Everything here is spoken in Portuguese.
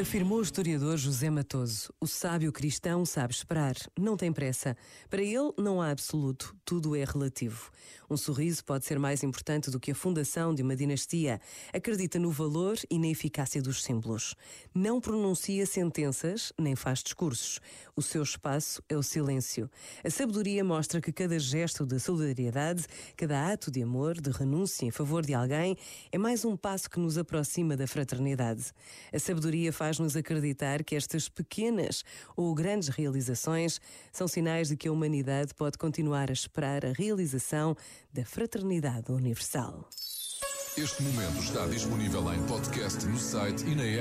Afirmou o historiador José Matoso: o sábio cristão sabe esperar, não tem pressa. Para ele não há absoluto, tudo é relativo. Um sorriso pode ser mais importante do que a fundação de uma dinastia. Acredita no valor e na eficácia dos símbolos. Não pronuncia sentenças nem faz discursos. O seu espaço é o silêncio. A sabedoria mostra que cada gesto de solidariedade, cada ato de amor, de renúncia em favor de alguém, é mais um passo que nos aproxima da fraternidade. A sabedoria faz-nos acreditar que estas pequenas ou grandes realizações são sinais de que a humanidade pode continuar a esperar a realização da fraternidade universal. Este momento está disponível em podcast no site e na app.